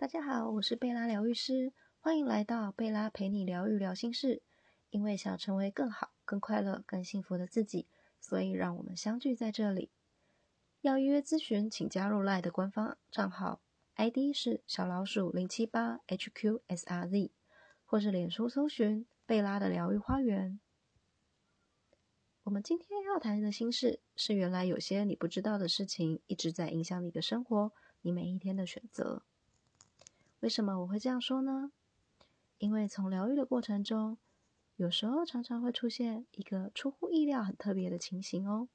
大家好，我是贝拉疗愈师，欢迎来到贝拉陪你疗愈聊心事。因为想成为更好、更快乐、更幸福的自己，所以让我们相聚在这里。要预约咨询，请加入赖的官方账号，ID 是小老鼠零七八 HQSRZ，或是脸书搜寻贝拉的疗愈花园。我们今天要谈的心事是，原来有些你不知道的事情一直在影响你的生活，你每一天的选择。为什么我会这样说呢？因为从疗愈的过程中，有时候常常会出现一个出乎意料、很特别的情形哦。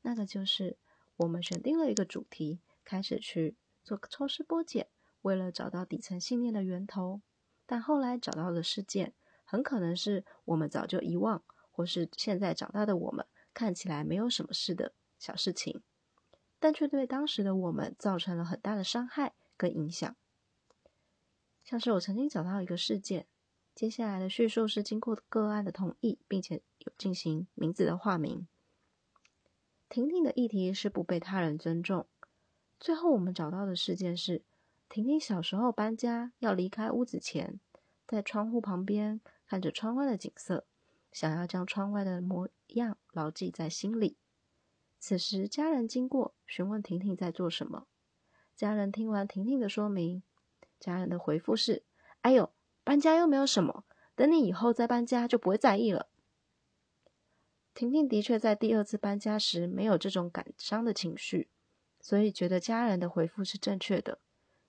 那个就是我们选定了一个主题，开始去做抽丝剥茧，为了找到底层信念的源头。但后来找到的事件，很可能是我们早就遗忘，或是现在长大的我们看起来没有什么事的小事情，但却对当时的我们造成了很大的伤害跟影响。像是我曾经找到一个事件，接下来的叙述是经过个案的同意，并且有进行名字的化名。婷婷的议题是不被他人尊重。最后我们找到的事件是，婷婷小时候搬家要离开屋子前，在窗户旁边看着窗外的景色，想要将窗外的模样牢记在心里。此时家人经过，询问婷婷在做什么。家人听完婷婷的说明。家人的回复是：“哎呦，搬家又没有什么，等你以后再搬家就不会在意了。”婷婷的确在第二次搬家时没有这种感伤的情绪，所以觉得家人的回复是正确的。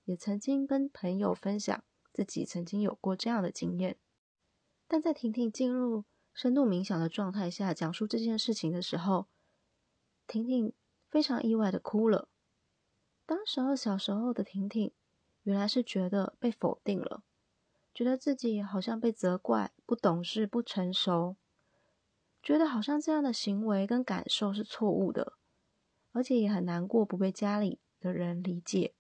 也曾经跟朋友分享自己曾经有过这样的经验，但在婷婷进入深度冥想的状态下讲述这件事情的时候，婷婷非常意外的哭了。当时候小时候的婷婷。原来是觉得被否定了，觉得自己好像被责怪、不懂事、不成熟，觉得好像这样的行为跟感受是错误的，而且也很难过不被家里的人理解。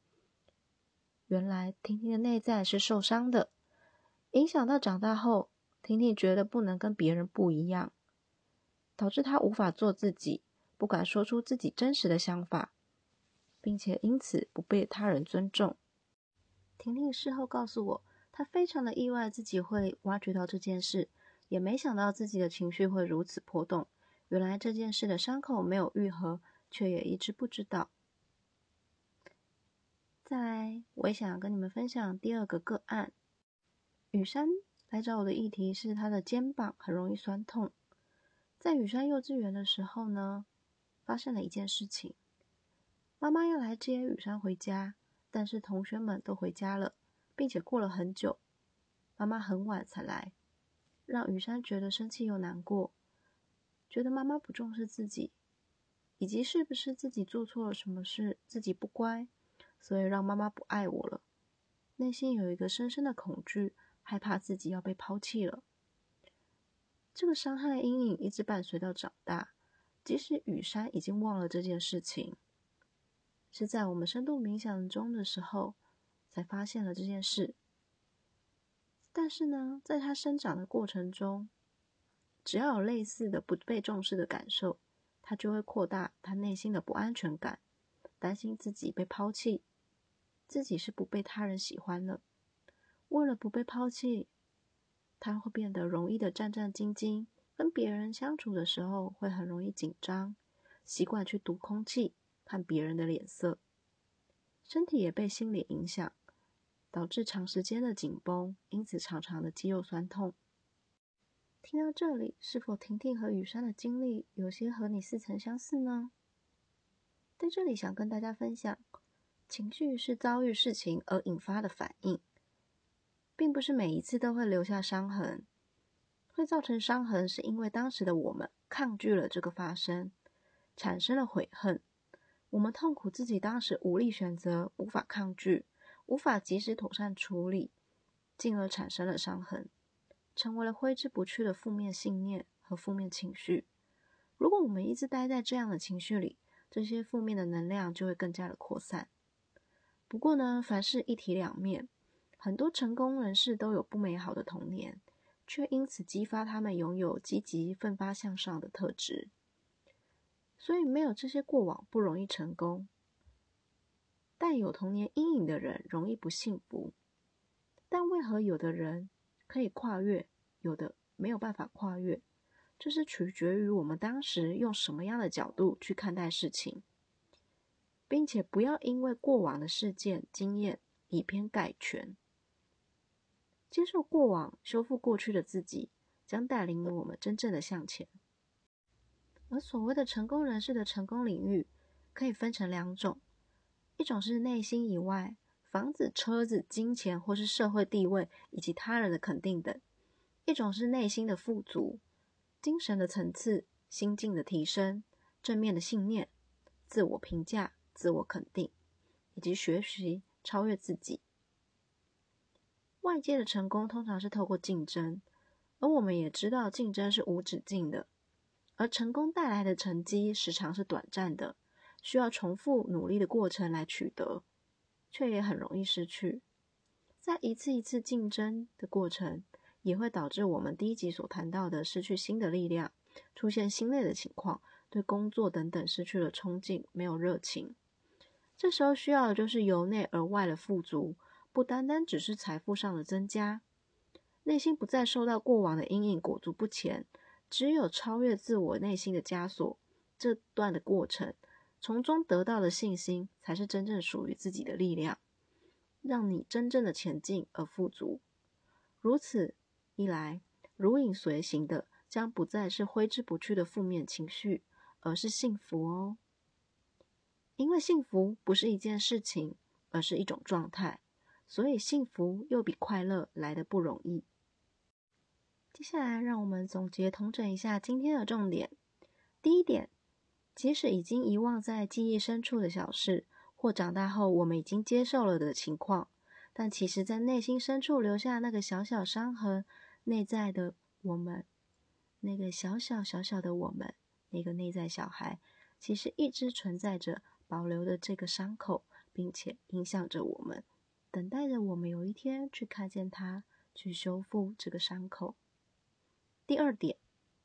原来婷婷的内在是受伤的，影响到长大后，婷婷觉得不能跟别人不一样，导致她无法做自己，不敢说出自己真实的想法，并且因此不被他人尊重。婷婷事后告诉我，她非常的意外自己会挖掘到这件事，也没想到自己的情绪会如此波动。原来这件事的伤口没有愈合，却也一直不知道。再来，我也想跟你们分享第二个个案。雨山来找我的议题是他的肩膀很容易酸痛。在雨山幼稚园的时候呢，发生了一件事情，妈妈要来接雨山回家。但是同学们都回家了，并且过了很久，妈妈很晚才来，让雨山觉得生气又难过，觉得妈妈不重视自己，以及是不是自己做错了什么事，自己不乖，所以让妈妈不爱我了。内心有一个深深的恐惧，害怕自己要被抛弃了。这个伤害阴影一直伴随到长大，即使雨山已经忘了这件事情。是在我们深度冥想中的时候，才发现了这件事。但是呢，在他生长的过程中，只要有类似的不被重视的感受，他就会扩大他内心的不安全感，担心自己被抛弃，自己是不被他人喜欢了。为了不被抛弃，他会变得容易的战战兢兢，跟别人相处的时候会很容易紧张，习惯去读空气。看别人的脸色，身体也被心理影响，导致长时间的紧绷，因此常常的肌肉酸痛。听到这里，是否婷婷和雨山的经历有些和你似曾相似呢？在这里想跟大家分享，情绪是遭遇事情而引发的反应，并不是每一次都会留下伤痕。会造成伤痕，是因为当时的我们抗拒了这个发生，产生了悔恨。我们痛苦自己当时无力选择，无法抗拒，无法及时妥善处理，进而产生了伤痕，成为了挥之不去的负面信念和负面情绪。如果我们一直待在这样的情绪里，这些负面的能量就会更加的扩散。不过呢，凡事一体两面，很多成功人士都有不美好的童年，却因此激发他们拥有积极奋发向上的特质。所以没有这些过往不容易成功，但有童年阴影的人容易不幸福。但为何有的人可以跨越，有的没有办法跨越？这是取决于我们当时用什么样的角度去看待事情，并且不要因为过往的事件经验以偏概全。接受过往，修复过去的自己，将带领着我们真正的向前。而所谓的成功人士的成功领域，可以分成两种：一种是内心以外。房子、车子、金钱，或是社会地位以及他人的肯定等；一种是内心的富足、精神的层次、心境的提升、正面的信念、自我评价、自我肯定，以及学习超越自己。外界的成功通常是透过竞争，而我们也知道竞争是无止境的，而成功带来的成绩时常是短暂的，需要重复努力的过程来取得。却也很容易失去，在一次一次竞争的过程，也会导致我们第一集所谈到的失去新的力量，出现心累的情况，对工作等等失去了冲劲，没有热情。这时候需要的就是由内而外的富足，不单单只是财富上的增加，内心不再受到过往的阴影裹足不前，只有超越自我内心的枷锁，这段的过程。从中得到的信心，才是真正属于自己的力量，让你真正的前进而富足。如此一来，如影随形的将不再是挥之不去的负面情绪，而是幸福哦。因为幸福不是一件事情，而是一种状态，所以幸福又比快乐来的不容易。接下来，让我们总结统整一下今天的重点。第一点。即使已经遗忘在记忆深处的小事，或长大后我们已经接受了的情况，但其实，在内心深处留下那个小小伤痕，内在的我们，那个小小小小的我们，那个内在小孩，其实一直存在着，保留的这个伤口，并且影响着我们，等待着我们有一天去看见它，去修复这个伤口。第二点，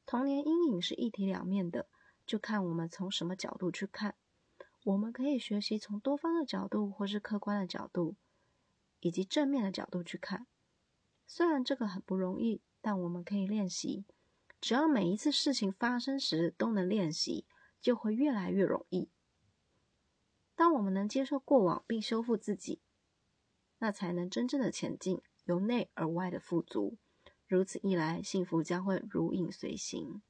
童年阴影是一体两面的。就看我们从什么角度去看，我们可以学习从多方的角度，或是客观的角度，以及正面的角度去看。虽然这个很不容易，但我们可以练习。只要每一次事情发生时都能练习，就会越来越容易。当我们能接受过往并修复自己，那才能真正的前进，由内而外的富足。如此一来，幸福将会如影随形。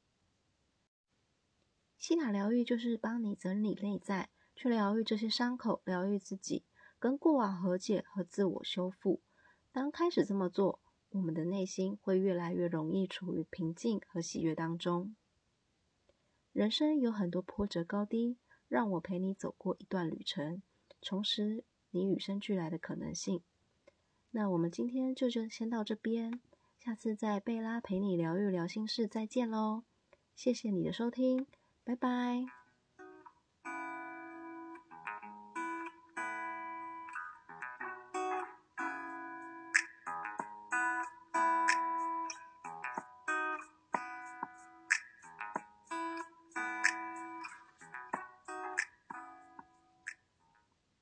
西塔疗愈就是帮你整理内在，去疗愈这些伤口，疗愈自己，跟过往和解和自我修复。当开始这么做，我们的内心会越来越容易处于平静和喜悦当中。人生有很多波折高低，让我陪你走过一段旅程，重拾你与生俱来的可能性。那我们今天就就先到这边，下次在贝拉陪你聊一聊心事再见喽！谢谢你的收听。拜拜。